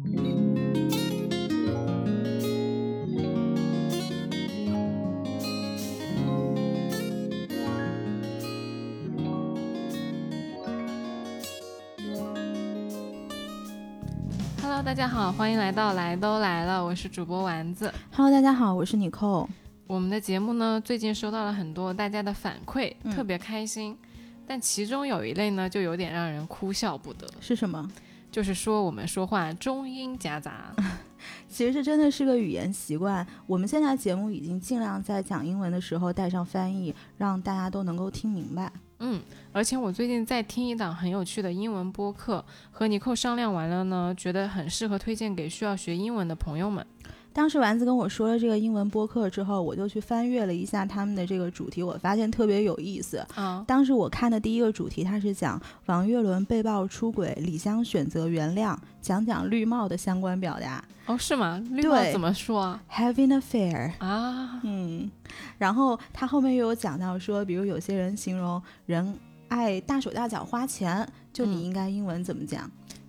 Hello，大家好，欢迎来到来都来了，我是主播丸子。Hello，大家好，我是妮蔻。我们的节目呢，最近收到了很多大家的反馈，嗯特别开心。但其中有一类呢，就有点让人哭笑不得，是什么？就是说我们说话中英夹杂。其实这真的是个语言习惯。我们现在节目已经尽量在讲英文的时候带上翻译，让大家都能够听明白。嗯，而且我最近在听一档很有趣的英文播客，和尼寇商量完了呢，觉得很适合推荐给需要学英文的朋友们。当时丸子跟我说了这个英文播客之后，我就去翻阅了一下他们的这个主题，我发现特别有意思。啊，当时我看的第一个主题，它是讲王岳伦被曝出轨，李湘选择原谅，讲讲绿帽的相关表达哦，是吗？绿帽对怎么说啊？，having affair。啊，嗯，然后他后面又有讲到说，比如有些人形容人爱大手大脚花钱，就嗯你应该英文怎么讲？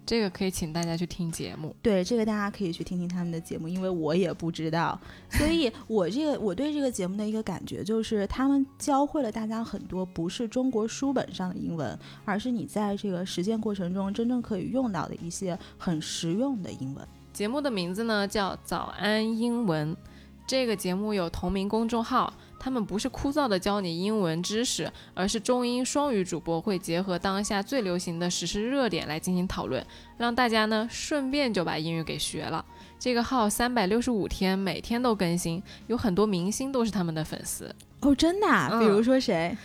这个可以请大家去听节目。对，这个大家可以去听听他们的节目，因为我也不知道，所以我这个我对这个节目的一个感觉就是，他们教会了大家很多不是中国书本上的英文，而是你在这个实践过程中真正可以用到的一些很实用的英文。节目的名字呢叫“早安英文”，这个节目有同名公众号，他们不是枯燥的教你英文知识，而是中英双语主播会结合当下最流行的时事热点来进行讨论，让大家呢顺便就把英语给学了。这个号三百六十五天，每天都更新，有很多明星都是他们的粉丝，哦，真的、啊？嗯比如说谁？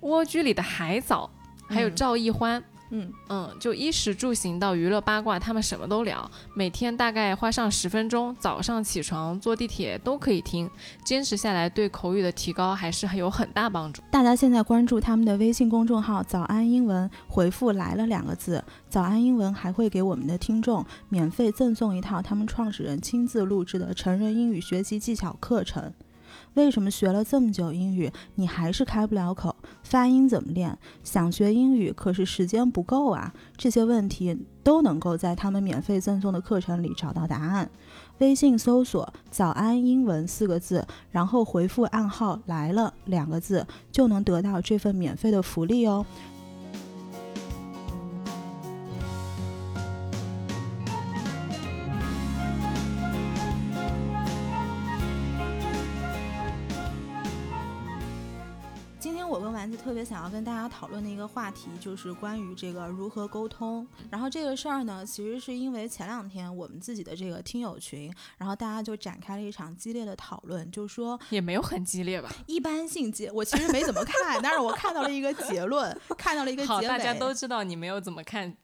蜗居里的海藻，还有嗯赵奕欢。嗯，嗯嗯，就衣食住行到娱乐八卦，他们什么都聊。每天大概花上十分钟，早上起床、坐地铁都可以听，坚持下来对口语的提高还是很有很大帮助。大家现在关注他们的微信公众号“早安英文”，回复“来了”两个字，早安英文还会给我们的听众免费赠送一套他们创始人亲自录制的成人英语学习技巧课程。为什么学了这么久英语，你还是开不了口？发音怎么练？想学英语，可是时间不够啊！这些问题都能够在他们免费赠送的课程里找到答案。微信搜索“早安英文”四个字，然后回复暗号“来了”两个字，就能得到这份免费的福利哦。特别想要跟大家讨论的一个话题，就是关于这个如何沟通。然后这个事儿呢，其实是因为前两天我们自己的这个听友群，然后大家就展开了一场激烈的讨论，就说也没有很激烈吧？一般性结，我其实没怎么看，但是我看到了一个结论，看到了一个结好，大家都知道你没有怎么看。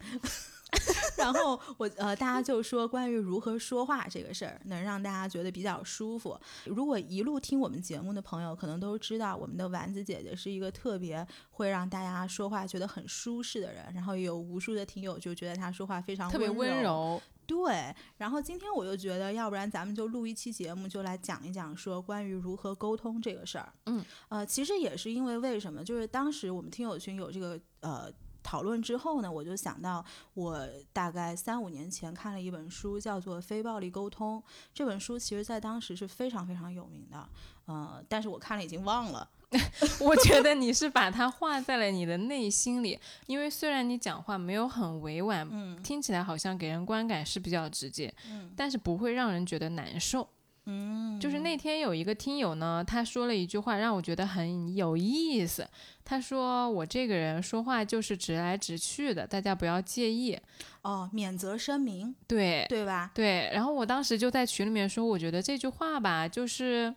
然后我呃，大家就说关于如何说话这个事儿，能让大家觉得比较舒服。如果一路听我们节目的朋友，可能都知道我们的丸子姐姐是一个特别会让大家说话觉得很舒适的人。然后有无数的听友就觉得她说话非常特别温柔。柔，对，然后今天我就觉得，要不然咱们就录一期节目，就来讲一讲说关于如何沟通这个事儿。嗯，呃，其实也是因为为什么，就是当时我们听友群有这个呃。讨论之后呢，我就想到，我大概三五年前看了一本书，叫做《非暴力沟通》。这本书其实在当时是非常非常有名的，呃，但是我看了已经忘了。我觉得你是把它画在了你的内心里，因为虽然你讲话没有很委婉，嗯听起来好像给人观感是比较直接，嗯但是不会让人觉得难受。嗯，就是那天有一个听友呢，他说了一句话让我觉得很有意思。他说我这个人说话就是直来直去的，大家不要介意。哦，免责声明，对对吧？对，然后我当时就在群里面说，我觉得这句话吧，就是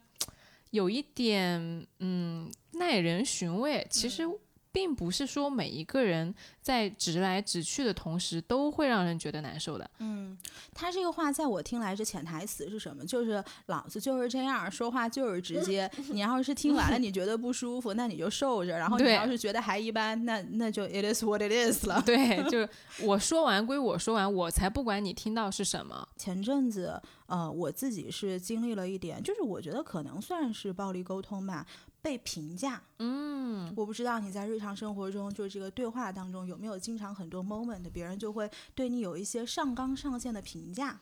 有一点嗯耐人寻味。其实并不是说每一个人在直来直去的同时都会让人觉得难受的。嗯，他这个话在我听来这潜台词是什么？就是老子就是这样说话就是直接。你要是听完了你觉得不舒服，那你就受着；然后你要是觉得还一般，那那就 it is what it is 了。对，就是我说完归我说完，我才不管你听到是什么。前阵子，呃，我自己是经历了一点，就是我觉得可能算是暴力沟通吧。被评价。嗯，我不知道你在日常生活中，就是这个对话当中有没有经常很多 moment，别人就会对你有一些上纲上线的评价。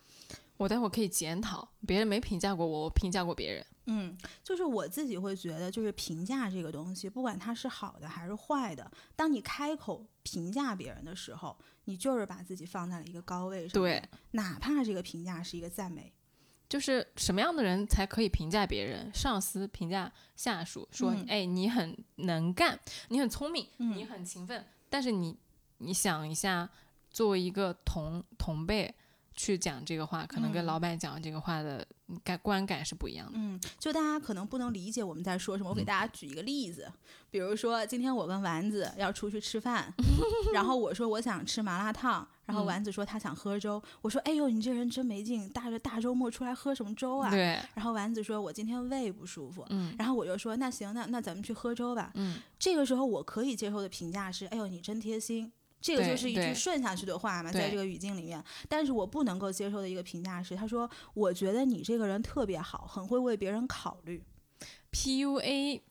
我待会儿可以检讨，别人没评价过我，我评价过别人。嗯，就是我自己会觉得，就是评价这个东西，不管它是好的还是坏的，当你开口评价别人的时候，你就是把自己放在了一个高位上。对，哪怕这个评价是一个赞美。就是什么样的人才可以评价别人？上司评价下属说：“嗯哎，你很能干，你很聪明，嗯你很勤奋。”但是你你想一下，作为一个同同辈去讲这个话，可能跟嗯老板讲这个话的感观感是不一样的。嗯，就大家可能不能理解我们在说什么，我嗯给大家举一个例子，比如说今天我跟丸子要出去吃饭，然后我说我想吃麻辣烫，然后嗯丸子说他想喝粥，我说哎呦你这人真没劲，大着大周末出来喝什么粥啊？对，然后丸子说我今天胃不舒服，嗯然后我就说那行，那那咱们去喝粥吧。嗯，这个时候我可以接受的评价是，哎呦你真贴心。这个就是一句顺下去的话嘛，在这个语境里面。但是我不能够接受的一个评价是，他说：“我觉得你这个人特别好，很会为别人考虑。” PUA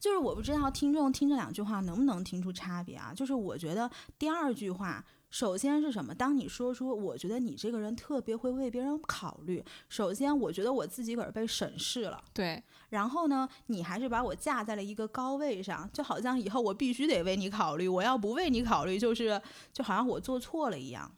就是我不知道听众听这两句话能不能听出差别啊？就是我觉得第二句话，首先是什么？当你说出我觉得你这个人特别会为别人考虑，首先我觉得我自己可是被审视了，对然后呢，你还是把我架在了一个高位上，就好像以后我必须得为你考虑，我要不为你考虑，就是就好像我做错了一样。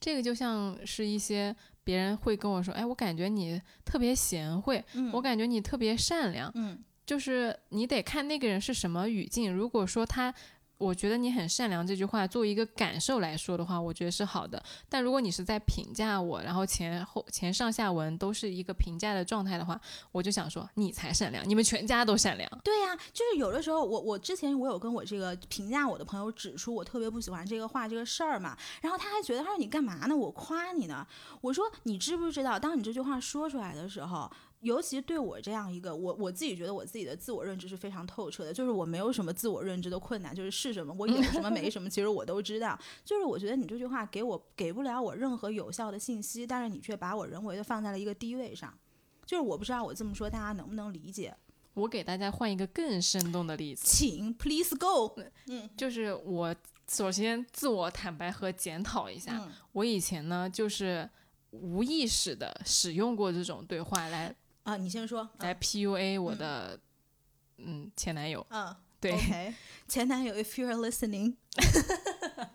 这个就像是一些别人会跟我说：“哎，我感觉你特别贤惠，嗯我感觉你特别善良。”嗯就是你得看那个人是什么语境。如果说他，我觉得你很善良这句话作为一个感受来说的话，我觉得是好的。但如果你是在评价我，然后前后前上下文都是一个评价的状态的话，我就想说你才善良，你们全家都善良。对呀、就是有的时候我我之前我有跟我这个评价我的朋友指出我特别不喜欢这个话这个事儿嘛，然后他还觉得他说你干嘛呢？我夸你呢。我说你知不知道，当你这句话说出来的时候。尤其对我这样一个我我自己觉得我自己的自我认知是非常透彻的，就是我没有什么自我认知的困难，就是是什么我有什么没什么，其实我都知道。就是我觉得你这句话给我给不了我任何有效的信息，但是你却把我人为的放在了一个低位上，就是我不知道我这么说大家能不能理解。我给大家换一个更生动的例子，请 please go。就是我首先自我坦白和检讨一下，嗯我以前呢就是无意识的使用过这种对话来啊，你先说。来 PUA 我的嗯前男友。嗯，对前男友，if you're listening。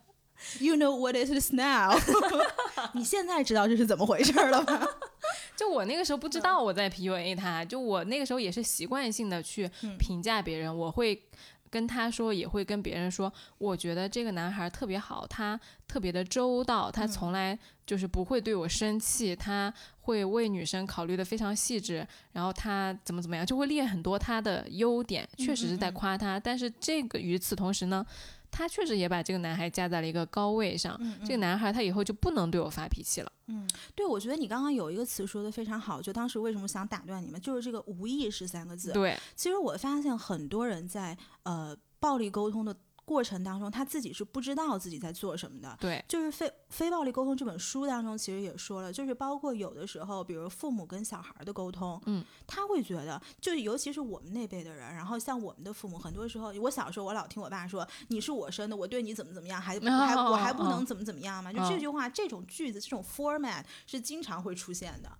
You know what it is now。你现在知道这是怎么回事了吗？就我那个时候不知道我在 PUA 他，就我那个时候也是习惯性的去评价别人，我会跟他说，也会跟别人说，我觉得这个男孩特别好，他特别的周到，他从来就是不会对我生气，他会为女生考虑的非常细致，然后他怎么怎么样，就会列很多他的优点，确实是在夸他，但是这个与此同时呢。他确实也把这个男孩架在了一个高位上，这个男孩他以后就不能对我发脾气了。嗯对，我觉得你刚刚有一个词说的非常好，就当时为什么想打断你们，就是这个无意识三个字。对，其实我发现很多人在呃暴力沟通的过程当中，他自己是不知道自己在做什么的。对，就是非非暴力沟通这本书当中，其实也说了，就是包括有的时候，比如父母跟小孩的沟通，嗯，他会觉得，就是尤其是我们那辈的人，然后像我们的父母，很多时候，我小时候我老听我爸说，你是我生的，我对你怎么怎么样，还还我还不能怎么怎么样嘛，就这句话，这种句子，这种 format 是经常会出现的。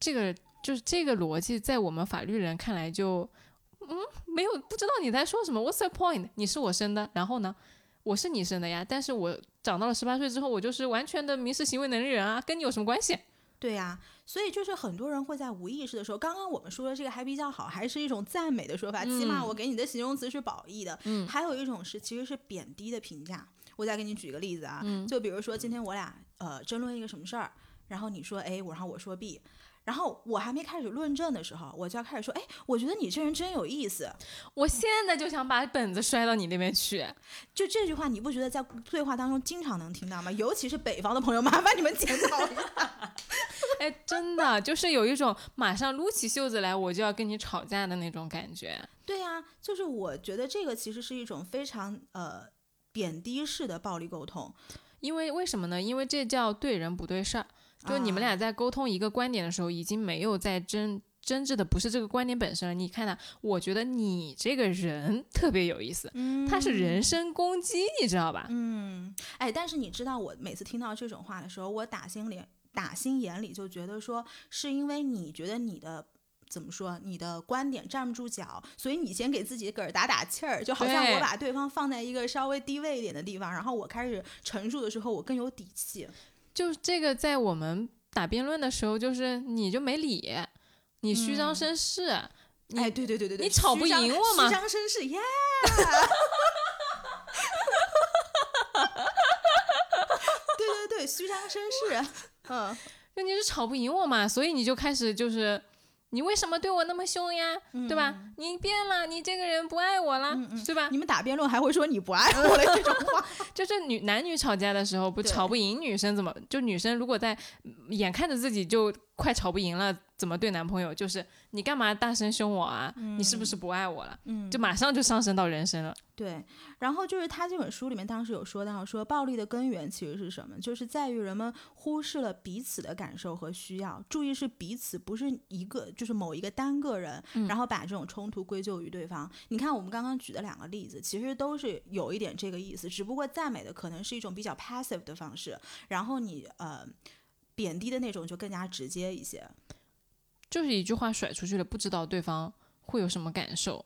这个就是这个逻辑，在我们法律人看来就，嗯，没有不知道你在说什么。What's the point？你是我生的，然后呢，我是你生的呀。但是我长到了十八岁之后，我就是完全的民事行为能力人啊，跟你有什么关系？对呀、所以就是很多人会在无意识的时候，刚刚我们说的这个还比较好，还是一种赞美的说法，起码我给你的形容词是褒义的。嗯，还有一种是其实是贬低的评价。我再给你举个例子啊，就比如说今天我俩呃争论一个什么事儿，然后你说 A，我然后我说 B。然后我还没开始论证的时候，我就要开始说，哎，我觉得你这人真有意思。我现在就想把本子摔到你那边去。就这句话，你不觉得在对话当中经常能听到吗？尤其是北方的朋友，麻烦你们检讨一下。哎，真的就是有一种马上撸起袖子来，我就要跟你吵架的那种感觉。对呀、就是我觉得这个其实是一种非常呃贬低式的暴力沟通。因为为什么呢？因为这叫对人不对事儿。就你们俩在沟通一个观点的时候，已经没有在争争执的不是这个观点本身了。你看他，我觉得你这个人特别有意思，他是人身攻击，你知道吧？嗯，哎，但是你知道，我每次听到这种话的时候，我打心里打心眼里就觉得说，是因为你觉得你的。怎么说？你的观点站不住脚，所以你先给自己个儿打打气儿，就好像我把对方放在一个稍微低位一点的地方，然后我开始陈述的时候，我更有底气。就这个，在我们打辩论的时候，就是你就没理，你虚张声势。哎，对对对对对，你吵不赢我吗？虚张声势，耶！对对对，虚张声势，嗯，那你是吵不赢我嘛，所以你就开始就是。你为什么对我那么凶呀？对吧？你变了，你这个人不爱我了，对吧？你们打辩论还会说你不爱我了这种话，就是女男女吵架的时候不吵不赢女生怎么？就女生如果在眼看着自己就快吵不赢了。怎么对男朋友？就是你干嘛大声凶我啊？你是不是不爱我了？嗯，就马上就上升到人生了。对，然后就是他这本书里面当时有说到，说暴力的根源其实是什么？就是在于人们忽视了彼此的感受和需要，注意是彼此，不是一个，就是某一个单个人，然后把这种冲突归咎于对方。你看我们刚刚举的两个例子，其实都是有一点这个意思，只不过赞美的可能是一种比较 passive 的方式，然后你呃贬低的那种就更加直接一些。就是一句话甩出去了，不知道对方会有什么感受。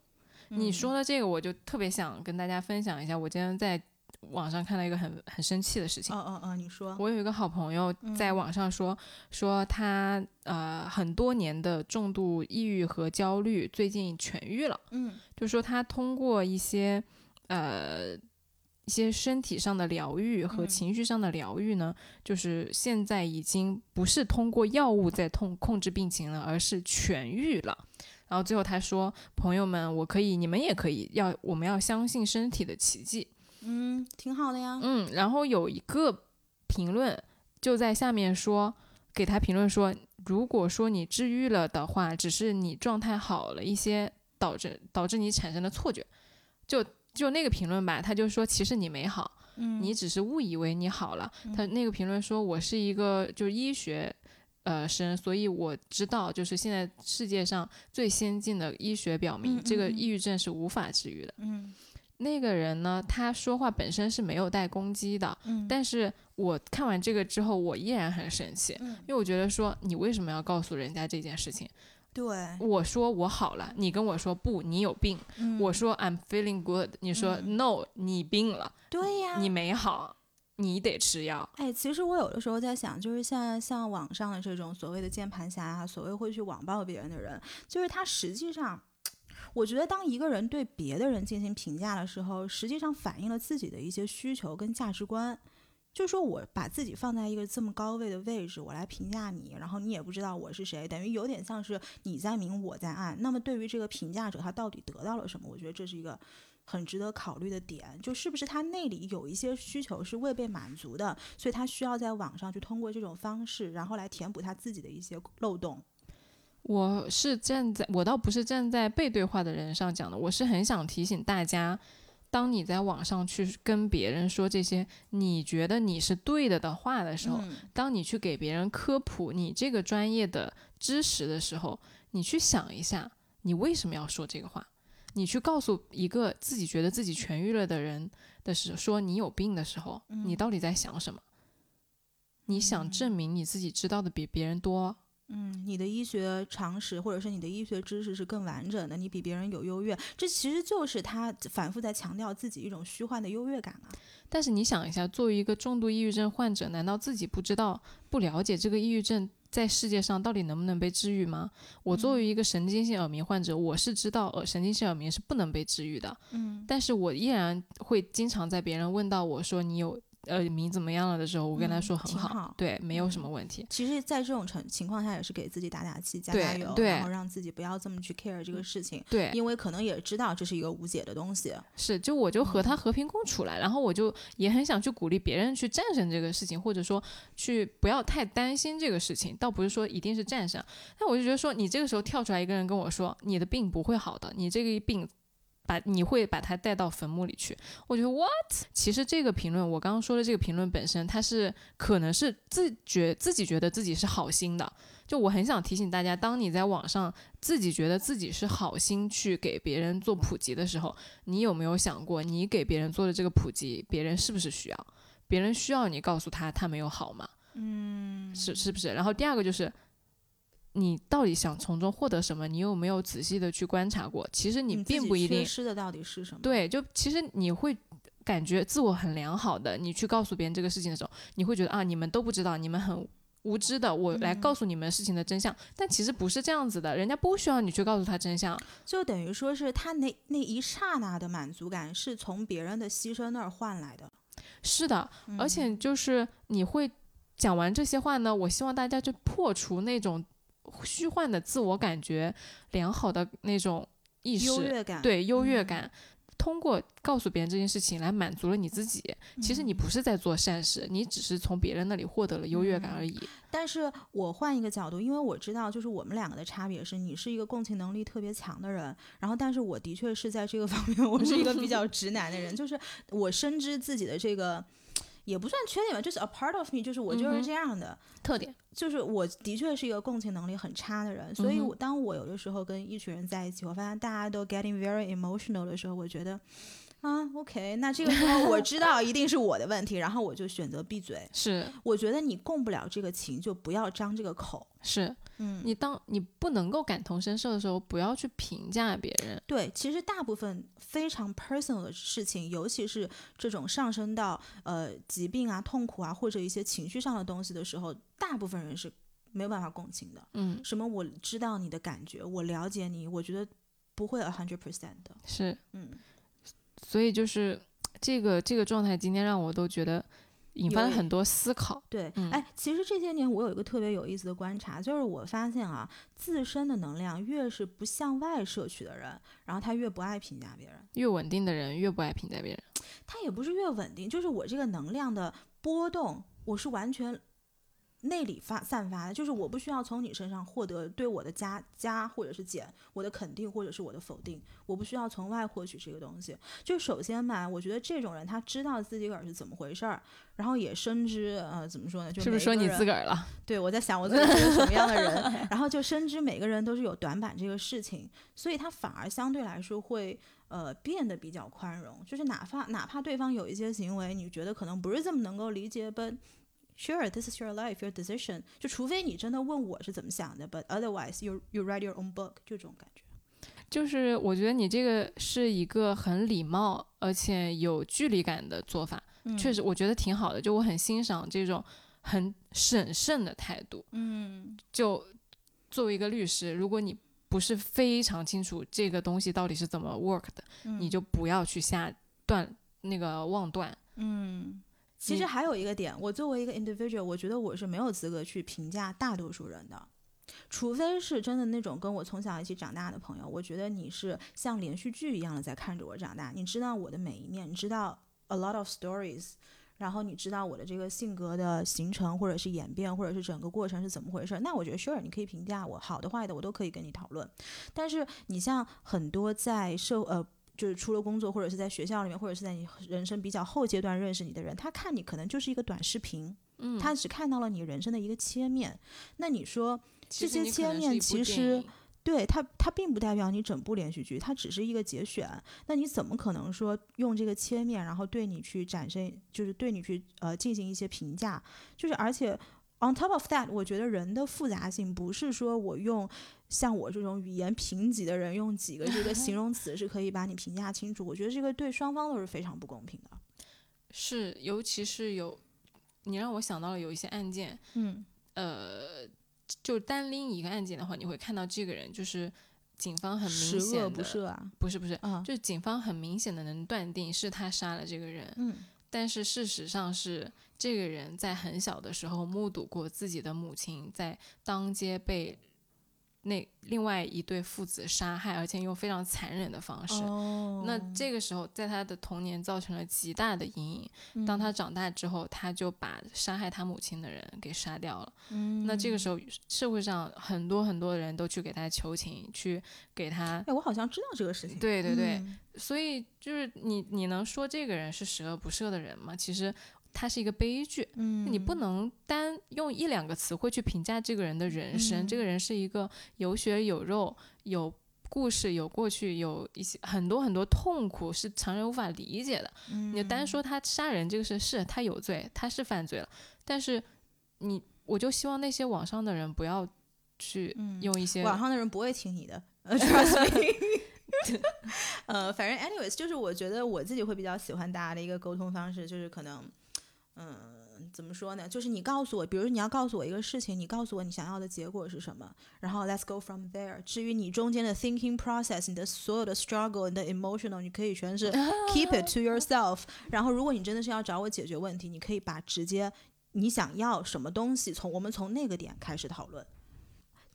你说的这个，我就特别想跟大家分享一下。我今天在网上看到一个很很生气的事情。嗯嗯嗯，你说。我有一个好朋友在网上说，说他呃很多年的重度抑郁和焦虑最近痊愈了。嗯，就说他通过一些呃。一些身体上的疗愈和情绪上的疗愈呢，就是现在已经不是通过药物在痛控制病情了，而是痊愈了。然后最后他说：“朋友们，我可以，你们也可以，要我们要相信身体的奇迹。”嗯，挺好的呀。嗯，然后有一个评论就在下面说，给他评论说：“如果说你治愈了的话，只是你状态好了一些，导致导致你产生的错觉。”就。就那个评论吧，他就说其实你没好，你只是误以为你好了。他那个评论说，我是一个就是医学，呃生，所以我知道就是现在世界上最先进的医学表明，这个抑郁症是无法治愈的。嗯，那个人呢，他说话本身是没有带攻击的，但是我看完这个之后，我依然很生气，因为我觉得说你为什么要告诉人家这件事情？对，我说我好了，你跟我说不，你有病。我说 I'm feeling good，你说 No，你病了。对呀，你没好，你得吃药。哎，其实我有的时候在想，就是像像网上的这种所谓的键盘侠啊，所谓会去网暴别人的人，就是他实际上，我觉得当一个人对别的人进行评价的时候，实际上反映了自己的一些需求跟价值观。就是说我把自己放在一个这么高位的位置，我来评价你，然后你也不知道我是谁，等于有点像是你在明我在暗。那么对于这个评价者，他到底得到了什么？我觉得这是一个很值得考虑的点，就是不是他那里有一些需求是未被满足的，所以他需要在网上去通过这种方式，然后来填补他自己的一些漏洞。我是站在我倒不是站在被对话的人上讲的，我是很想提醒大家。当你在网上去跟别人说这些你觉得你是对的的话的时候，当你去给别人科普你这个专业的知识的时候，你去想一下，你为什么要说这个话？你去告诉一个自己觉得自己痊愈了的人的时候，说你有病的时候，你到底在想什么？你想证明你自己知道的比别人多？嗯，你的医学常识或者是你的医学知识是更完整的，你比别人有优越，这其实就是他反复在强调自己一种虚幻的优越感啊。但是你想一下，作为一个重度抑郁症患者，难道自己不知道、不了解这个抑郁症在世界上到底能不能被治愈吗？我作为一个神经性耳鸣患者，我是知道呃神经性耳鸣是不能被治愈的，嗯，但是我依然会经常在别人问到我说你有。呃，你怎么样了的时候，我跟他说很好，对，没有什么问题。其实，在这种情情况下，也是给自己打打气、加加油，然后让自己不要这么去 care 这个事情。对，因为可能也知道这是一个无解的东西。是，就我就和他和平共处了，然后我就也很想去鼓励别人去战胜这个事情，或者说去不要太担心这个事情。倒不是说一定是战胜，但我就觉得说，你这个时候跳出来一个人跟我说，你的病不会好的，你这个病。把你会把他带到坟墓里去。我觉得 what？其实这个评论，我刚刚说的这个评论本身，它是可能是自觉自己觉得自己是好心的。就我很想提醒大家，当你在网上自己觉得自己是好心去给别人做普及的时候，你有没有想过，你给别人做的这个普及，别人是不是需要？别人需要你告诉他他没有好吗？嗯，是是不是？然后第二个就是，你到底想从中获得什么？你有没有仔细的去观察过？其实你并不一定。缺失的到底是什么？对，就其实你会感觉自我很良好的，你去告诉别人这个事情的时候，你会觉得啊，你们都不知道，你们很。无知的，我来告诉你们事情的真相，但其实不是这样子的，人家不需要你去告诉他真相，就等于说是他那那一刹那的满足感是从别人的牺牲那儿换来的，是的，而且就是你会讲完这些话呢，我希望大家就破除那种虚幻的自我感觉良好的那种意识，优越感，对优越感。通过告诉别人这件事情来满足了你自己，其实你不是在做善事，你只是从别人那里获得了优越感而已。但是我换一个角度，因为我知道，就是我们两个的差别是，你是一个共情能力特别强的人，然后但是我的确是在这个方面，我是一个比较直男的人，就是我深知自己的这个。也不算缺点吧，就是 a part of me，就是我就是这样的特点。就是我的确是一个共情能力很差的人，所以当我有的时候跟一群人在一起，我发现大家都 getting very emotional 的时候，我觉得。啊，OK，那这个时候我知道一定是我的问题，然后我就选择闭嘴。是，我觉得你共不了这个情，就不要张这个口。是，嗯，你当你不能够感同身受的时候，不要去评价别人。对，其实大部分非常 personal 的事情，尤其是这种上升到呃疾病啊、痛苦啊或者一些情绪上的东西的时候，大部分人是没有办法共情的。嗯，什么我知道你的感觉，我了解你，我觉得不会 a hundred percent 的。是，嗯。所以就是这个这个状态，今天让我都觉得引发了很多思考。对，哎，其实这些年我有一个特别有意思的观察，就是我发现啊，自身的能量越是不向外摄取的人，然后他越不爱评价别人；越稳定的人越不爱评价别人。他也不是越稳定，就是我这个能量的波动，我是完全。内里发散发的，就是我不需要从你身上获得对我的加加或者是减，我的肯定或者是我的否定，我不需要从外获取这个东西。就首先吧，我觉得这种人他知道自己个儿是怎么回事儿，然后也深知呃怎么说呢，就是不是说你自个儿了？对，我在想我自己是个什么样的人，然后就深知每个人都是有短板这个事情，所以他反而相对来说会呃变得比较宽容，就是哪怕哪怕对方有一些行为，你觉得可能不是这么能够理解，but Sure, this is your life, your decision. 就除非你真的问我是怎么想的，but otherwise you you write your own book，就这种感觉。就是我觉得你这个是一个很礼貌而且有距离感的做法，确实我觉得挺好的。就我很欣赏这种很审慎的态度。嗯，就作为一个律师，如果你不是非常清楚这个东西到底是怎么 work 的，你就不要去下断那个妄断。嗯。其实还有一个点，我作为一个 individual，我觉得我是没有资格去评价大多数人的，除非是真的那种跟我从小一起长大的朋友。我觉得你是像连续剧一样的在看着我长大，你知道我的每一面，你知道 a lot of stories，然后你知道我的这个性格的形成或者是演变，或者是整个过程是怎么回事。那我觉得 sure，你可以评价我好的坏的，我都可以跟你讨论。但是你像很多在社呃。就是除了工作，或者是在学校里面，或者是在你人生比较后阶段认识你的人，他看你可能就是一个短视频，嗯，他只看到了你人生的一个切面。那你说这些切面其实对他，他并不代表你整部连续剧，它只是一个节选。那你怎么可能说用这个切面，然后对你去展现，就是对你去呃进行一些评价？就是而且。On top of that，我觉得人的复杂性不是说我用像我这种语言贫瘠的人用几个这个形 容词是可以把你评价清楚。我觉得这个对双方都是非常不公平的。是，尤其是有你让我想到了有一些案件，嗯，呃，就单拎一个案件的话，你会看到这个人就是警方很明显的不赦啊，不是不是，就是警方很明显的能断定是他杀了这个人，嗯。但是事实上是，这个人在很小的时候目睹过自己的母亲在当街被那另外一对父子杀害，而且用非常残忍的方式。哦那这个时候，在他的童年造成了极大的阴影。嗯当他长大之后，他就把杀害他母亲的人给杀掉了。嗯那这个时候，社会上很多很多人都去给他求情，去给他。哎，我好像知道这个事情。对对对，嗯所以就是你你能说这个人是十恶不赦的人吗？其实他是一个悲剧。嗯，你不能单用一两个词汇去评价这个人的人生。嗯这个人是一个有血有肉、有故事、有过去、有一些很多很多痛苦，是常人无法理解的。嗯你单说他杀人这个事，是他有罪，他是犯罪了，但是你，我就希望那些网上的人不要去用一些、嗯网上的人不会听你的，呃，trust me。呃，反正 anyways，就是我觉得我自己会比较喜欢大家的一个沟通方式，就是可能，嗯、怎么说呢？就是你告诉我，比如你要告诉我一个事情，你告诉我你想要的结果是什么，然后 let's go from there。至于你中间的 thinking process，你的所有的 struggle，你的 emotional，你可以全是 keep it to yourself。然后，如果你真的是要找我解决问题，你可以把直接你想要什么东西，从我们从那个点开始讨论。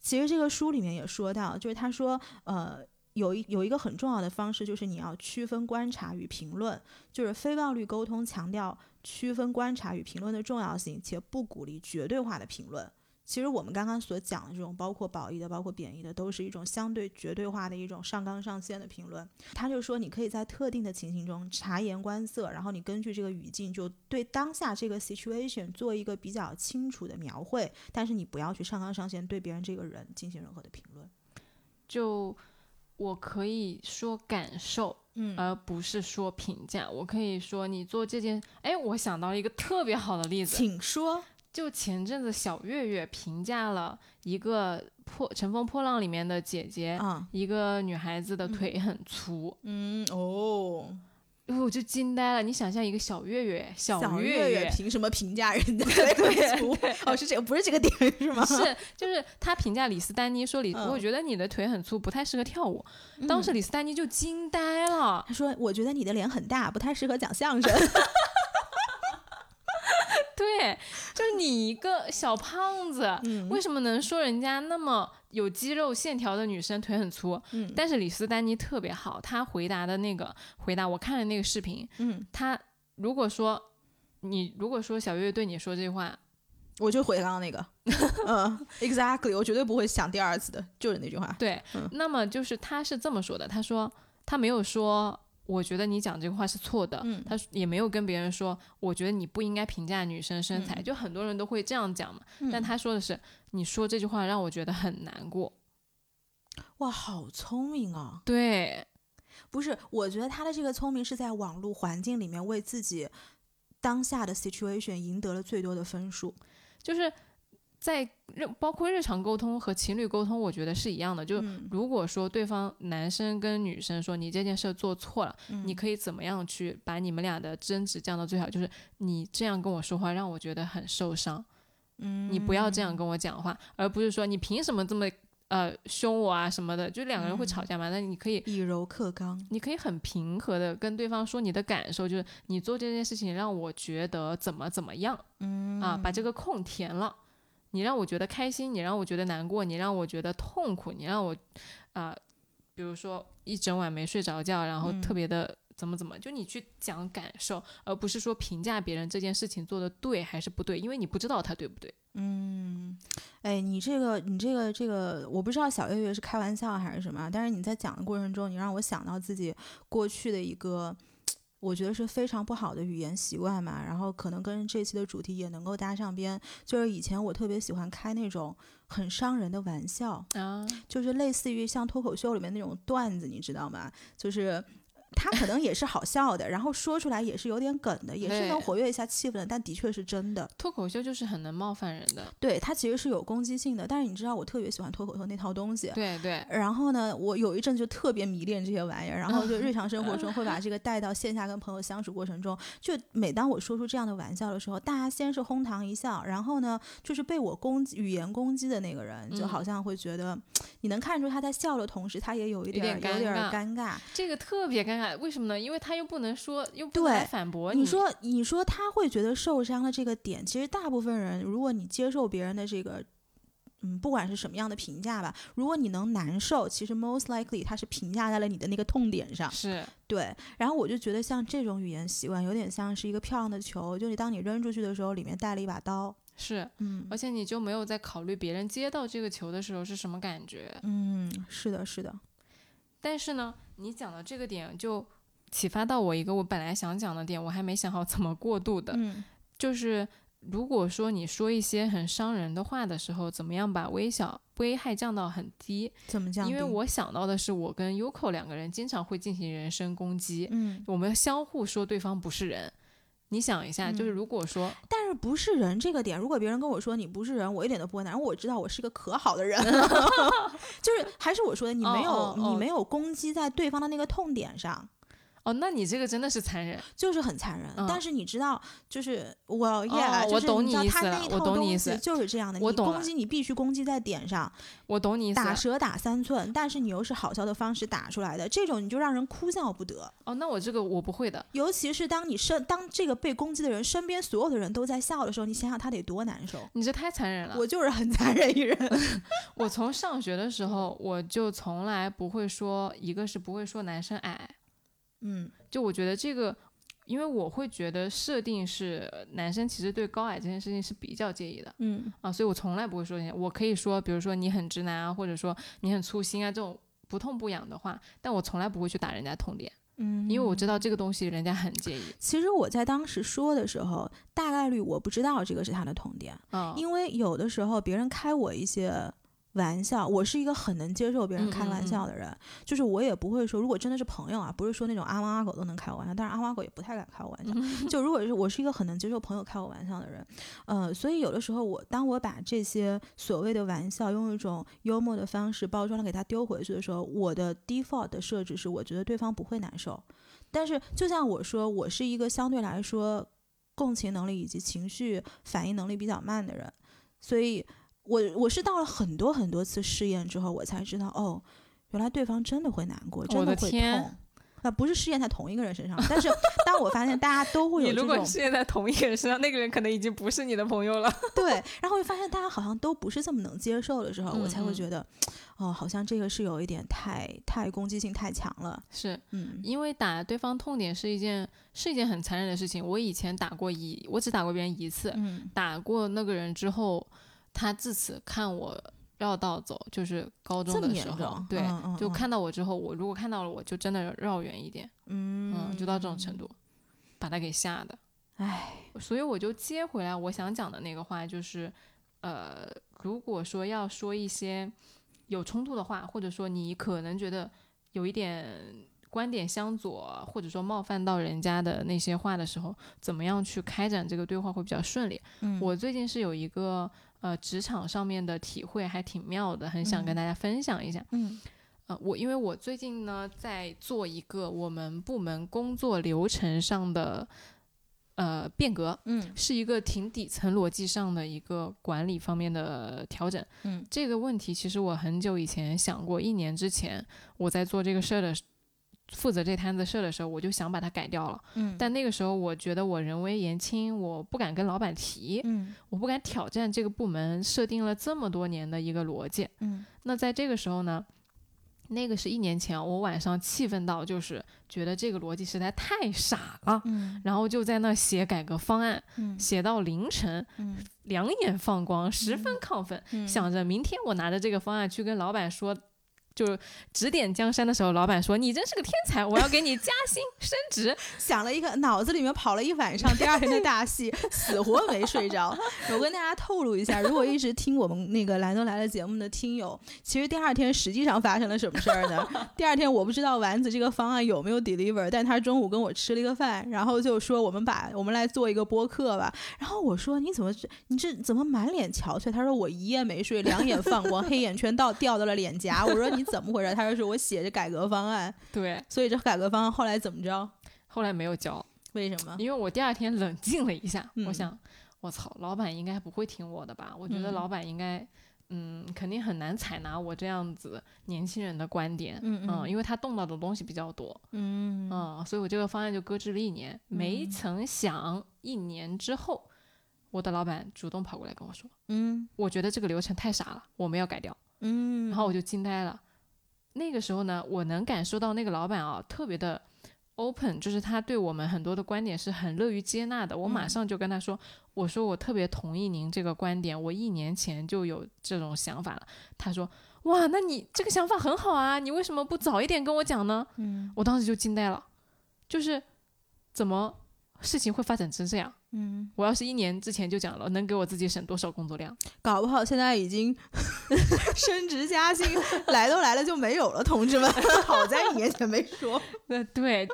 其实这个书里面也说到，就是他说，呃，有一有一个很重要的方式，就是你要区分观察与评论。就是非暴力沟通强调区分观察与评论的重要性，且不鼓励绝对化的评论。其实我们刚刚所讲的这种，包括褒义的，包括贬义的，都是一种相对绝对化的一种上纲上线的评论。他就说，你可以在特定的情形中察言观色，然后你根据这个语境，就对当下这个 situation 做一个比较清楚的描绘，但是你不要去上纲上线对别人这个人进行任何的评论。就我可以说感受，嗯。而不是说评价。我可以说你做这件，哎，我想到了一个特别好的例子，请说。就前阵子小月月评价了一个破《乘风破浪》里面的姐姐，啊，一个女孩子的腿很粗，嗯哦，我就惊呆了。你想象一个小月月，小小月月 凭什么评价人家腿粗？哦，是这个，不是这个点是吗？是，就是他评价李斯丹妮说李，嗯我觉得你的腿很粗，不太适合跳舞。当时李斯丹妮就惊呆了，他说：“我觉得你的脸很大，不太适合讲相声。对，就是你一个小胖子，嗯为什么能说人家那么有肌肉线条的女生腿很粗？嗯但是李斯丹妮特别好，她回答的那个回答，我看了那个视频，嗯，她如果说你如果说小月月对你说这句话，我就回刚刚那个，嗯，exactly，我绝对不会想第二次的，就是那句话。对，嗯那么就是她是这么说的，她说她没有说。我觉得你讲这个话是错的，嗯他也没有跟别人说，我觉得你不应该评价女生身材，嗯就很多人都会这样讲嘛。嗯但他说的是，你说这句话让我觉得很难过。哇，好聪明啊！对，不是，我觉得他的这个聪明是在网络环境里面为自己当下的 situation 赢得了最多的分数。就是在日包括日常沟通和情侣沟通，我觉得是一样的。就嗯如果说对方男生跟女生说你这件事做错了，嗯你可以怎么样去把你们俩的争执降到最小？就是你这样跟我说话让我觉得很受伤，嗯你不要这样跟我讲话，而不是说你凭什么这么呃凶我啊什么的，就两个人会吵架嘛。那你可以以柔克刚。你可以很平和的跟对方说你的感受，就是你做这件事情让我觉得怎么怎么样，嗯啊，把这个空填了。你让我觉得开心，你让我觉得难过，你让我觉得痛苦，你让我啊、比如说一整晚没睡着觉，然后嗯特别的怎么怎么，就你去讲感受，而不是说评价别人这件事情做的对还是不对，因为你不知道他对不对。嗯哎，你这个，你这个，这个，我不知道小月月是开玩笑还是什么，但是你在讲的过程中，你让我想到自己过去的一个，我觉得是非常不好的语言习惯嘛。然后可能跟这期的主题也能够搭上边，就是以前我特别喜欢开那种很伤人的玩笑，啊，就是类似于像脱口秀里面那种段子，你知道吗？就是。他可能也是好笑的，然后说出来也是有点梗的，也是能活跃一下气氛的，但的确是真的。脱口秀就是很能冒犯人的，对，他其实是有攻击性的，但是你知道我特别喜欢脱口秀那套东西。对对，然后呢，我有一阵就特别迷恋这些玩意儿，然后就日常生活中会把这个带到线下跟朋友相处过程中。就每当我说出这样的玩笑的时候，大家先是哄堂一笑，然后呢，就是被我攻击语言攻击的那个人，就嗯好像会觉得，你能看出他在笑的同时，他也有一点点有点尴尬尴尬。这个特别尴尬，为什么呢？因为他又不能说，又不对能来反驳你说，你说他会觉得受伤的这个点，其实大部分人，如果你接受别人的这个嗯，不管是什么样的评价吧，如果你能难受，其实 most likely 它是评价在了你的那个痛点上。是，对。然后我就觉得像这种语言习惯，有点像是一个漂亮的球，就是当你扔出去的时候，里面带了一把刀。是，嗯而且你就没有在考虑别人接到这个球的时候是什么感觉。嗯，是的，是的。但是呢，你讲的这个点就启发到我一个我本来想讲的点，我还没想好怎么过渡的，嗯就是如果说你说一些很伤人的话的时候，怎么样把微小危害降到很低？怎么降？因为我想到的是，我跟 Yuko 两个人经常会进行人身攻击，嗯，我们相互说对方不是人。你想一下，就是如果说，但是不是人这个点，如果别人跟我说你不是人，我一点都不会难受。我知道我是个可好的人，就是还是我说的，你没有、哦哦哦你没有攻击在对方的那个痛点上，哦，那你这个真的是残忍。就是很残忍。嗯但是你知道，就是我呀，我懂你意思我懂你意思就是这样的。你我懂了攻击你必须攻击在点上，我懂你意思。打蛇打三寸，但是你又是好笑的方式打出来的，这种你就让人哭笑不得。哦，那我这个我不会的。尤其是当你身当这个被攻击的人身边所有的人都在笑的时候，你想想他得多难受。你这太残忍了。我就是很残忍一人。我从上学的时候，我就从来不会说，一个是不会说男生矮，嗯就我觉得这个，因为我会觉得设定是呃男生其实对高矮这件事情是比较介意的嗯啊，所以我从来不会说。我可以说，比如说你很直男啊，或者说你很粗心啊这种不痛不痒的话，但我从来不会去打人家痛点，嗯，因为我知道这个东西人家很介意。其实我在当时说的时候，大概率我不知道这个是他的痛点，嗯，因为有的时候别人开我一些。玩笑，我是一个很能接受别人开玩笑的人，就是我也不会说，如果真的是朋友啊，不是说那种阿猫阿狗都能开我玩笑，但是阿猫阿狗也不太敢开我玩笑。就如果是我是一个很能接受朋友开我玩笑的人，呃，所以有的时候我当我把这些所谓的玩笑用一种幽默的方式包装了给他丢回去的时候，我的 default 的设置是我觉得对方不会难受。但是就像我说，我是一个相对来说共情能力以及情绪反应能力比较慢的人，所以我我是到了很多很多次试验之后，我才知道哦，原来对方真的会难过，真的会天痛。啊，不是试验在同一个人身上，但是当我发现大家都 会你有这种如果试验在同一个人身上，那个人可能已经不是你的朋友了。对，然后会发现大家好像都不是这么能接受的时候，我才会觉得，哦，好像这个是有一点太太攻击性太强了。是嗯因为打对方痛点是一件是一件很残忍的事情。我以前打过一，我只打过别人一次，嗯打过那个人之后，他自此看我绕道走，就是高中的时候，对，嗯嗯嗯就看到我之后，我如果看到了我就真的绕远一点，嗯嗯，就到这种程度，把他给吓的。唉，所以我就接回来我想讲的那个话，就是，呃，如果说要说一些有冲突的话，或者说你可能觉得有一点观点相左，或者说冒犯到人家的那些话的时候，怎么样去开展这个对话会比较顺利？嗯我最近是有一个呃职场上面的体会，还挺妙的，很想跟大家分享一下。嗯呃，我因为我最近呢在做一个我们部门工作流程上的呃变革，嗯是一个挺底层逻辑上的一个管理方面的调整。嗯，这个问题其实我很久以前想过，一年之前我在做这个事儿的时负责这摊子事儿的时候，我就想把它改掉了。嗯但那个时候我觉得我人微言轻，我不敢跟老板提，嗯我不敢挑战这个部门设定了这么多年的一个逻辑。嗯那在这个时候呢，那个是一年前，我晚上气愤到就是觉得这个逻辑实在太傻了，嗯然后就在那写改革方案，嗯写到凌晨，嗯两眼放光，十分亢奋，嗯想着明天我拿着这个方案去跟老板说。就指点江山的时候，老板说：“你真是个天才，我要给你加薪 升职。想了一个，脑子里面跑了一晚上第二天的大戏，死活没睡着。我跟大家透露一下，如果一直听我们那个来都来了节目的听友，其实第二天实际上发生了什么事儿呢？第二天我不知道丸子这个方案有没有 deliver，但他中午跟我吃了一个饭，然后就说我们把我们来做一个播客吧。然后我说你怎么这你这怎么满脸憔悴？他说我一夜没睡，两眼放光，黑眼圈到掉到了脸颊。我说你怎么回事？他说是我写着改革方案，”对，所以这改革方案后来怎么着？后来没有交，为什么？因为我第二天冷静了一下，嗯我想，我操，老板应该不会听我的吧？我觉得嗯老板应该，嗯，肯定很难采纳我这样子年轻人的观点，嗯嗯因为他动到的东西比较多，嗯嗯，所以我这个方案就搁置了一年，没曾想一年之后。我的老板主动跑过来跟我说，嗯我觉得这个流程太傻了，我们要改掉。嗯，然后我就惊呆了。那个时候呢，我能感受到那个老板啊，特别的 open，就是他对我们很多的观点是很乐于接纳的。我马上就跟他说：“我说我特别同意您这个观点，我一年前就有这种想法了。”他说：“哇，那你这个想法很好啊，你为什么不早一点跟我讲呢？”嗯我当时就惊呆了，就是怎么事情会发展成这样？嗯，我要是一年之前就讲了，能给我自己省多少工作量？搞不好现在已经 升职加薪，来都来了就没有了，同志们，好在一年前没说。那，对，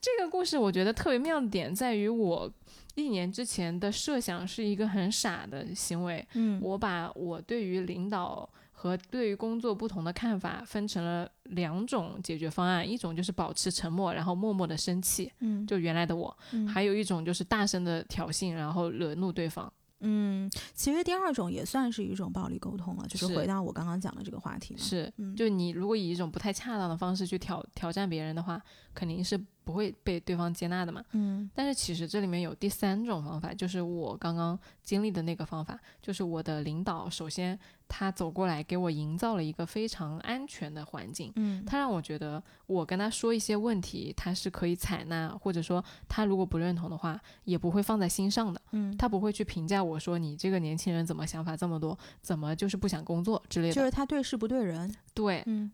这个故事我觉得特别妙的点在于，我一年之前的设想是一个很傻的行为。嗯我把我对于领导和对于工作不同的看法分成了两种解决方案，一种就是保持沉默，然后默默的生气，嗯就原来的我；嗯还有一种就是大声的挑衅，然后惹怒对方。嗯，其实第二种也算是一种暴力沟通了，就是是回到我刚刚讲的这个话题嘛。是，嗯就你如果以一种不太恰当的方式去挑挑战别人的话，肯定是不会被对方接纳的嘛。嗯。但是其实这里面有第三种方法，就是我刚刚经历的那个方法，就是我的领导首先他走过来给我营造了一个非常安全的环境，嗯。他让我觉得我跟他说一些问题，他是可以采纳，或者说他如果不认同的话，也不会放在心上的，嗯，他不会去评价我说你这个年轻人怎么想法这么多，怎么就是不想工作之类的。就是他对事不对人。对，嗯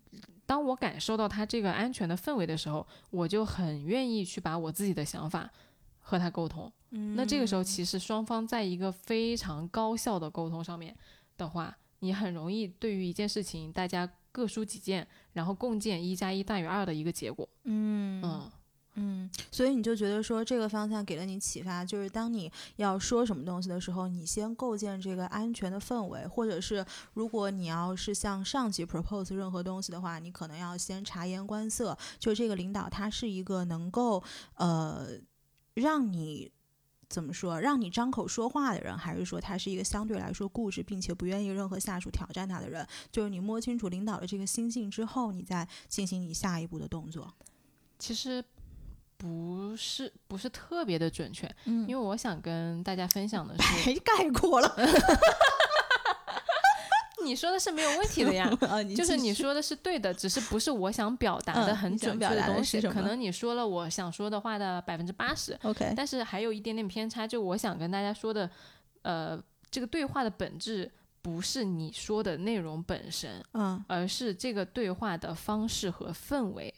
当我感受到他这个安全的氛围的时候，我就很愿意去把我自己的想法和他沟通。嗯那这个时候，其实双方在一个非常高效的沟通上面的话，你很容易对于一件事情，大家各抒己见，然后共建一加一大于二的一个结果。嗯嗯，嗯，所以你就觉得说这个方向给了你启发，就是当你要说什么东西的时候，你先构建这个安全的氛围，或者是如果你要是向上级 propose 任何东西的话，你可能要先察言观色，就这个领导他是一个能够呃让你。怎么说？让你张口说话的人，还是说他是一个相对来说固执，并且不愿意任何下属挑战他的人？就是你摸清楚领导的这个心性之后，你再进行你下一步的动作。其实不是不是特别的准确，嗯因为我想跟大家分享的是，白概括了。你说的是没有问题的呀。啊，就是你说的是对的，只是不是我想表达的嗯很准确的东西，可能你说了我想说的话的百分之八十，OK，但是还有一点点偏差。就我想跟大家说的，呃，这个对话的本质不是你说的内容本身，嗯而是这个对话的方式和氛围。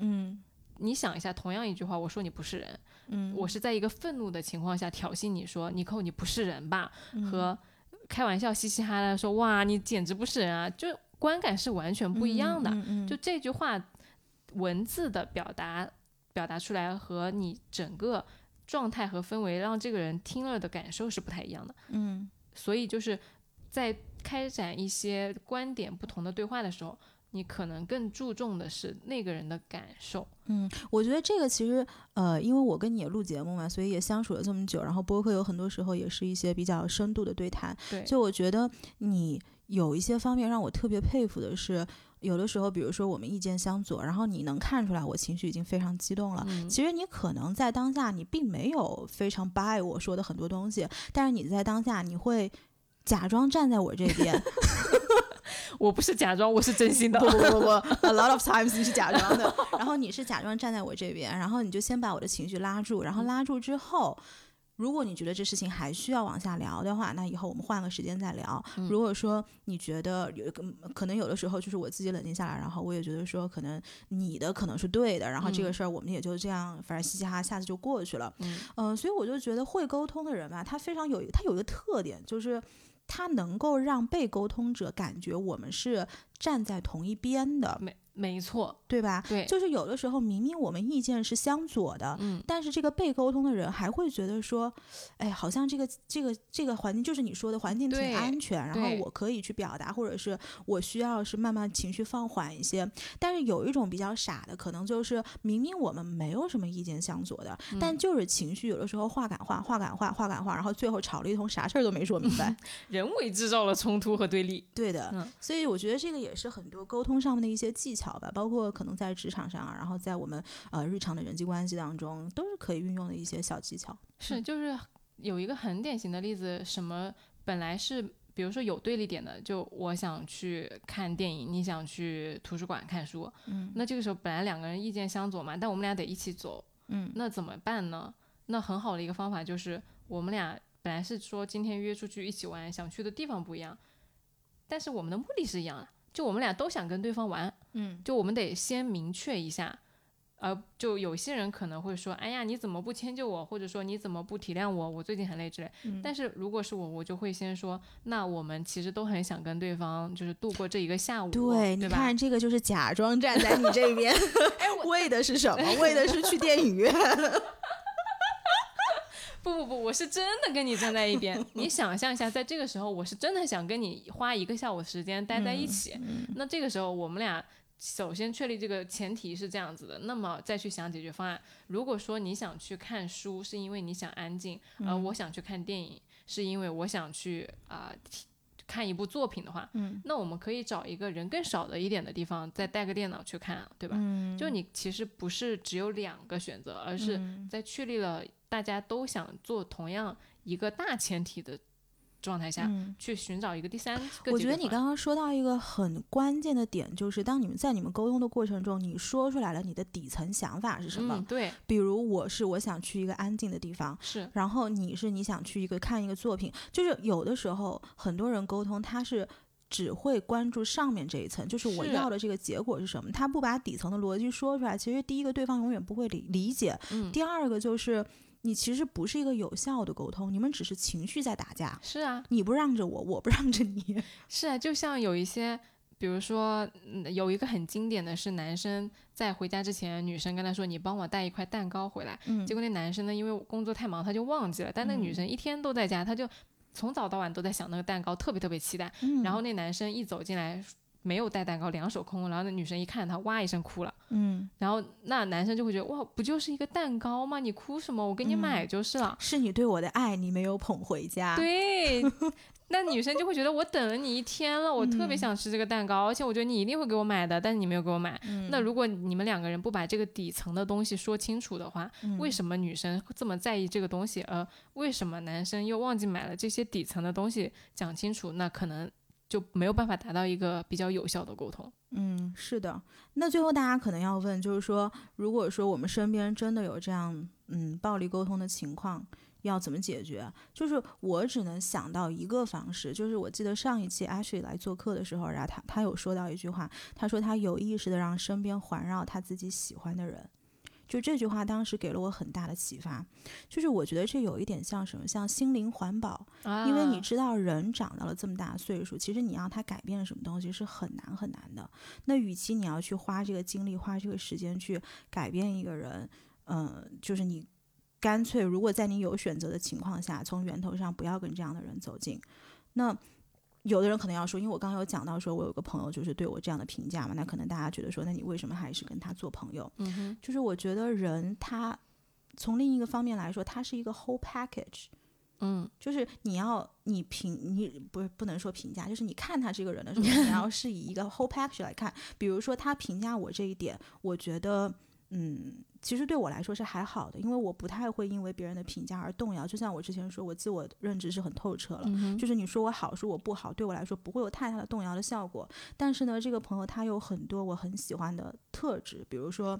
嗯你想一下，同样一句话，我说你不是人，嗯，我是在一个愤怒的情况下挑衅你说尼寇你不是人吧，嗯和开玩笑嘻嘻哈哈地说哇你简直不是人啊，就观感是完全不一样的。就这句话文字的表达表达出来和你整个状态和氛围，让这个人听了的感受是不太一样的。嗯所以就是在开展一些观点不同的对话的时候，你可能更注重的是那个人的感受。嗯，我觉得这个其实呃，因为我跟你也录节目嘛，所以也相处了这么久，然后播客有很多时候也是一些比较深度的对谈。对，就我觉得你有一些方面让我特别佩服的是，有的时候比如说我们意见相左，然后你能看出来我情绪已经非常激动了。嗯，其实你可能在当下你并没有非常 buy 我说的很多东西，但是你在当下你会假装站在我这边，我不是假装，我是真心的不。不不 不，a lot of times 你是假装的，然后你是假装站在我这边，然后你就先把我的情绪拉住，然后拉住之后。如果你觉得这事情还需要往下聊的话，那以后我们换个时间再聊。嗯如果说你觉得有个可能有的时候就是我自己冷静下来，然后我也觉得说可能你的可能是对的，然后这个嗯事儿我们也就这样，反正嘻嘻哈哈，下次就过去了。嗯嗯、所以我就觉得会沟通的人吧，他非常有他有一个特点，就是它能够让被沟通者感觉我们是站在同一边的，没错，对吧？对，就是有的时候明明我们意见是相左的，嗯但是这个被沟通的人还会觉得说，哎，好像这个这个这个环境就是你说的环境挺安全，然后我可以去表达，或者是我需要是慢慢情绪放缓一些。但是有一种比较傻的，可能就是明明我们没有什么意见相左的，嗯但就是情绪有的时候话赶话，话赶话，话赶话，然后最后吵了一通，啥事儿都没说明白。人为制造了冲突和对立。对的，嗯所以我觉得这个也是很多沟通上面的一些技巧吧，包括可能在职场上啊，然后在我们呃日常的人际关系当中，都是可以运用的一些小技巧。是，就是有一个很典型的例子，什么本来是比如说有对立点的，就我想去看电影，你想去图书馆看书，嗯，那这个时候本来两个人意见相左嘛，但我们俩得一起走，嗯，那怎么办呢？那很好的一个方法就是我们俩本来是说今天约出去一起玩，想去的地方不一样，但是我们的目的是一样的，就我们俩都想跟对方玩，嗯，就我们得先明确一下。呃，就有些人可能会说，哎呀，你怎么不迁就我，或者说你怎么不体谅我，我最近很累之类。嗯但是如果是我，我就会先说，那我们其实都很想跟对方就是度过这一个下午，对，你对吧？看这个就是假装站在你这边 为的是什么？为的是去电影院。不不不，我是真的跟你站在一边。你 想象一下，在这个时候，我是真的想跟你花一个下午时间待在一起。嗯那这个时候，我们俩首先确立这个前提是这样子的，那么再去想解决方案。如果说你想去看书，是因为你想安静，而嗯我想去看电影，是因为我想去啊、看一部作品的话，嗯，那我们可以找一个人更少的一点的地方，再带个电脑去看啊，对吧？嗯，就你其实不是只有两个选择，而是嗯在确立了大家都想做同样一个大前提的状态下，嗯去寻找一个第三个。我觉得你刚刚说到一个很关键的点，就是当你们在你们沟通的过程中，你说出来了你的底层想法是什么。嗯、对，比如我是我想去一个安静的地方，是然后你是你想去一个看一个作品，就是有的时候很多人沟通他是。只会关注上面这一层，就是我要的这个结果是什么，他不把底层的逻辑说出来。其实第一个，对方永远不会理理解；嗯，第二个就是你其实不是一个有效的沟通，你们只是情绪在打架，是啊，你不让着我，我不让着你。是啊，就像有一些。比如说，嗯有一个很经典的是，男生在回家之前，女生跟他说：“你帮我带一块蛋糕回来。”嗯结果那男生呢，因为工作太忙，他就忘记了。但那女生一天都在家，他就从早到晚都在想那个蛋糕，特别特别期待。嗯然后那男生一走进来，没有带蛋糕，两手空空。然后那女生一看他，哇一声哭了。嗯，然后那男生就会觉得，哇，不就是一个蛋糕吗？你哭什么？我给你买就是了。是你对我的爱，你没有捧回家。，对，那女生就会觉得我等了你一天了，我特别想吃这个蛋糕，而且我觉得你一定会给我买的，但是你没有给我买。那如果你们两个人不把这个底层的东西说清楚的话，为什么女生这么在意这个东西，而为什么男生又忘记买了这些底层的东西？讲清楚，那可能就没有办法达到一个比较有效的沟通。嗯，是的。那最后大家可能要问，就是说，如果说我们身边真的有这样嗯暴力沟通的情况，要怎么解决？就是我只能想到一个方式，就是我记得上一期 Ashley 来做客的时候，然后他他有说到一句话，他说他有意识的让身边环绕他自己喜欢的人。就这句话当时给了我很大的启发，就是我觉得这有一点像什么，像心灵环保，啊因为你知道人长到了这么大岁数，其实你让他改变什么东西是很难很难的。那与其你要去花这个精力、花这个时间去改变一个人，嗯、就是你干脆如果在你有选择的情况下，从源头上不要跟这样的人走近。那有的人可能要说，因为我刚刚有讲到说，我有个朋友就是对我这样的评价嘛，那可能大家觉得说，那你为什么还是跟他做朋友？嗯哼，就是我觉得人他从另一个方面来说，他是一个 whole package。嗯，就是你要你评你不是不能说评价，就是你看他这个人的时候，你要是以一个 whole package 来看。比如说他评价我这一点，我觉得嗯，其实对我来说是还好的，因为我不太会因为别人的评价而动摇。就像我之前说，我自我认知是很透彻了，嗯就是你说我好，说我不好，对我来说不会有太大的动摇的效果。但是呢，这个朋友他有很多我很喜欢的特质，比如说。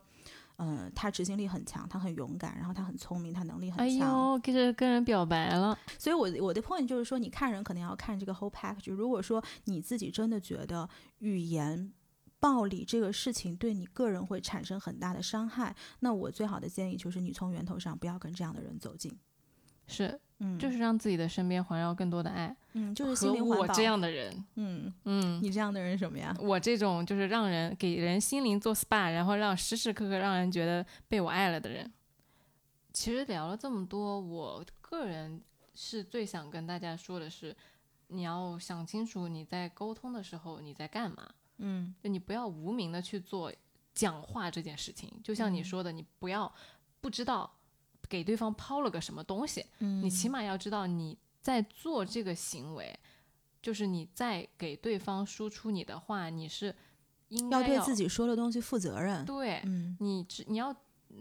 嗯，他执行力很强，他很勇敢，然后他很聪明，他能力很哎强。呦，跟着跟人表白了，所以我我的 point 就是说，你看人可能要看这个 whole package。如果说你自己真的觉得语言暴力这个事情对你个人会产生很大的伤害，那我最好的建议就是你从源头上不要跟这样的人走近。是，嗯，就是让自己的身边环绕更多的爱，嗯，就是和心灵环。我这，样的人，嗯，嗯，你这样的人什么呀？我这种就是让人给人心灵做 SPA，然后让时时刻刻让人觉得被我爱了的人。其实聊了这么多，我个人是最想跟大家说的是，你要想清楚你在沟通的时候你在干嘛，嗯就你不要无名的去做讲话这件事情。就像你说的，你不要不知道给对方抛了个什么东西，嗯你起码要知道你在做这个行为，就是你在给对方输出你的话，你是应该要对自己说的东西负责任。对，嗯你只你要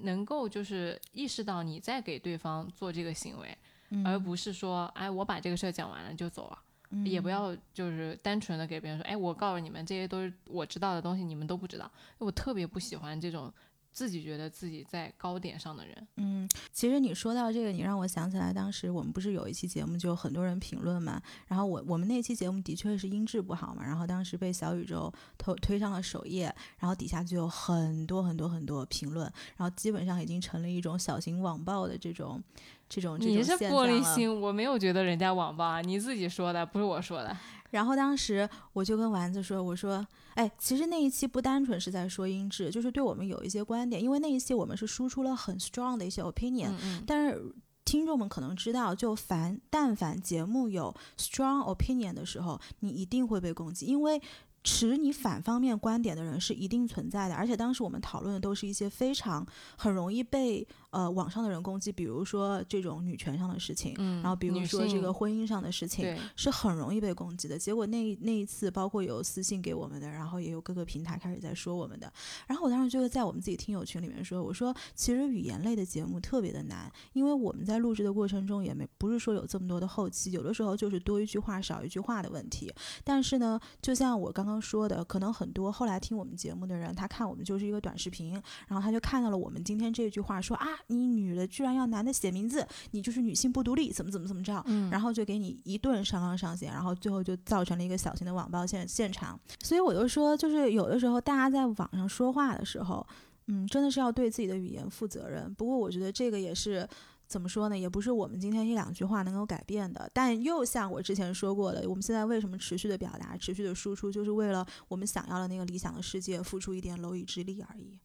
能够就是意识到你在给对方做这个行为，而不是说，哎，我把这个事儿讲完了就走了。也不要就是单纯的给别人说，哎，我告诉你们，这些都是我知道的东西，你们都不知道。我特别不喜欢这种。自己觉得自己在高点上的人，嗯，其实你说到这个，你让我想起来，当时我们不是有一期节目，就很多人评论嘛。然后我我们那期节目的确是音质不好嘛，然后当时被小宇宙推推上了首页，然后底下就有很多很多很多评论，然后基本上已经成了一种小型网暴的这种这种。你是玻璃心，我没有觉得人家网暴啊，你自己说的，不是我说的。然后当时我就跟丸子说：“我说，哎，其实那一期不单纯是在说音质，就是对我们有一些观点，因为那一期我们是输出了很 strong 的一些 opinion，但是听众们可能知道，就凡但凡节目有 strong opinion 的时候，你一定会被攻击，因为。”持你反方面观点的人是一定存在的，而且当时我们讨论的都是一些非常很容易被呃网上的人攻击，比如说这种女权上的事情，嗯，然后比如说这个婚姻上的事情，是很容易被攻击的。结果那那一次，包括有私信给我们的，然后也有各个平台开始在说我们的，然后我当时就是在我们自己听友群里面说，我说其实语言类的节目特别的难，因为我们在录制的过程中也没不是说有这么多的后期，有的时候就是多一句话少一句话的问题。但是呢，就像我刚刚。说的可能很多，后来听我们节目的人，他看我们就是一个短视频，然后他就看到了我们今天这句话，说啊，你女的居然要男的写名字，你就是女性不独立，怎么怎么怎么着，嗯，然后就给你一顿上纲上线，然后最后就造成了一个小型的网暴现现场。所以我就说，就是有的时候大家在网上说话的时候，嗯，真的是要对自己的语言负责任。不过我觉得这个也是。怎么说呢？也不是我们今天一两句话能够改变的。但又像我之前说过的，我们现在为什么持续的表达、持续的输出，就是为了我们想要的那个理想的世界付出一点蝼蚁之力而已。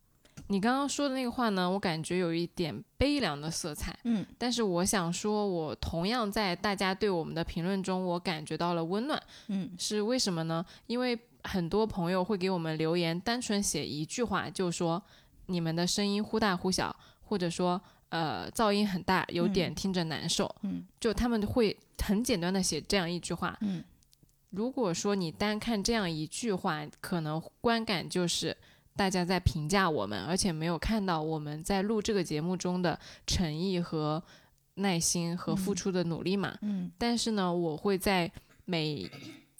你刚刚说的那个话呢，我感觉有一点悲凉的色彩。嗯，但是我想说，我同样在大家对我们的评论中，我感觉到了温暖。嗯，是为什么呢？因为很多朋友会给我们留言，单纯写一句话，就说你们的声音忽大忽小，或者说。呃，噪音很大，有点听着难受。嗯，就他们会很简单的写这样一句话。嗯，如果说你单看这样一句话，可能观感就是大家在评价我们，而且没有看到我们在录这个节目中的诚意和耐心和付出的努力嘛。嗯，但是呢，我会在每。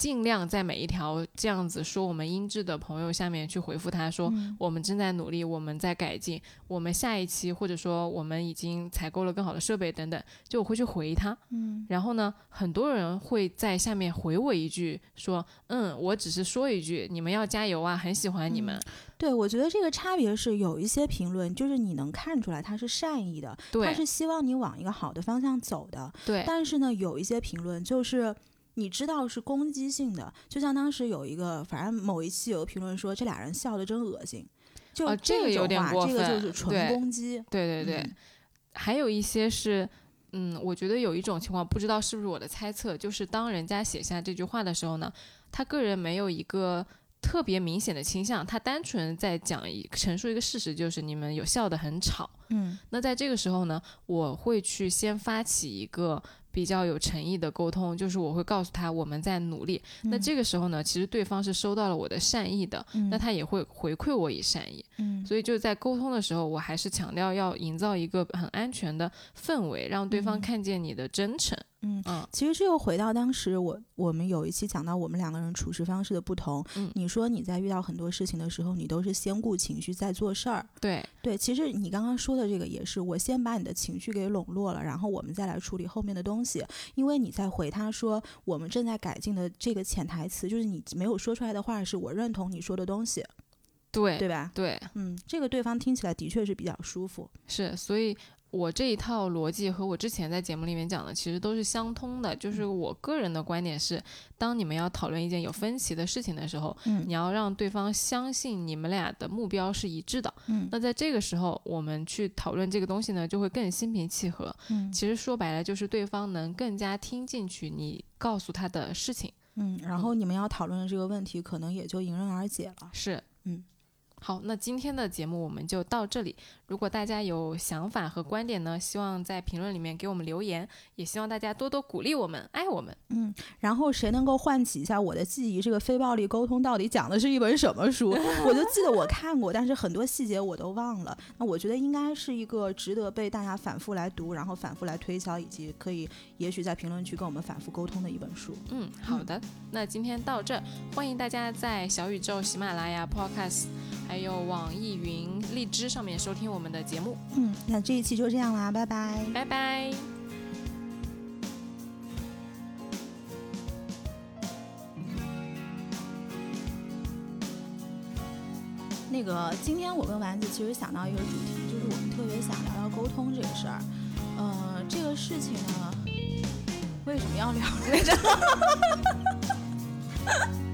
尽量在每一条这样子说我们音质的朋友下面去回复他说我们正在努力，我们在改进，我们下一期或者说我们已经采购了更好的设备等等，就我会去回他。嗯，然后呢，很多人会在下面回我一句说，嗯，我只是说一句，你们要加油啊，很喜欢你们。对，我觉得这个差别是有一些评论，就是你能看出来他是善意的，他是希望你往一个好的方向走的。对，但是呢，有一些评论就是。你知道是攻击性的，就像当时有一个，反正某一期有个评论说这俩人笑的真恶心，就这个有点过分，这个就是纯攻击。对对对，还有一些是，嗯，我觉得有一种情况，不知道是不是我的猜测，就是当人家写下这句话的时候呢，他个人没有一个特别明显的倾向，他单纯在讲一陈述一个事实，就是你们有笑的很吵。嗯，那在这个时候呢，我会去先发起一个。比较有诚意的沟通，就是我会告诉他我们在努力。那这个时候呢，其实对方是收到了我的善意的，那他也会回馈我以善意。嗯，所以就在沟通的时候，我还是强调要营造一个很安全的氛围，让对方看见你的真诚。嗯其实这又回到当时我我们有一期讲到我们两个人处事方式的不同。嗯，你说你在遇到很多事情的时候，你都是先顾情绪再做事儿。对对，其实你刚刚说的这个也是，我先把你的情绪给笼络了，然后我们再来处理后面的东西。因为你在回他说我们正在改进的这个潜台词，就是你没有说出来的话，是我认同你说的东西。对对吧？对，嗯，这个对方听起来的确是比较舒服。是，所以。我这一套逻辑和我之前在节目里面讲的其实都是相通的，就是我个人的观点是，当你们要讨论一件有分歧的事情的时候，嗯，你要让对方相信你们俩的目标是一致的，嗯，那在这个时候我们去讨论这个东西呢，就会更心平气和，嗯，其实说白了就是对方能更加听进去你告诉他的事情，嗯，然后你们要讨论的这个问题可能也就迎刃而解了，是，嗯。好，那今天的节目我们就到这里。如果大家有想法和观点呢，希望在评论里面给我们留言，也希望大家多多鼓励我们，爱我们。嗯，然后谁能够唤起一下我的记忆？这个非暴力沟通到底讲的是一本什么书？我就记得我看过，但是很多细节我都忘了。那我觉得应该是一个值得被大家反复来读，然后反复来推敲，以及可以也许在评论区跟我们反复沟通的一本书。嗯，好的，那今天到这，欢迎大家在小宇宙、喜马拉雅、Podcast。还有网易云、荔枝上面收听我们的节目。嗯，那这一期就这样啦，拜拜，拜拜。那个，今天我跟丸子其实想到一个主题，就是我们特别想聊聊沟通这个事儿。呃，这个事情呢，为什么要聊来着？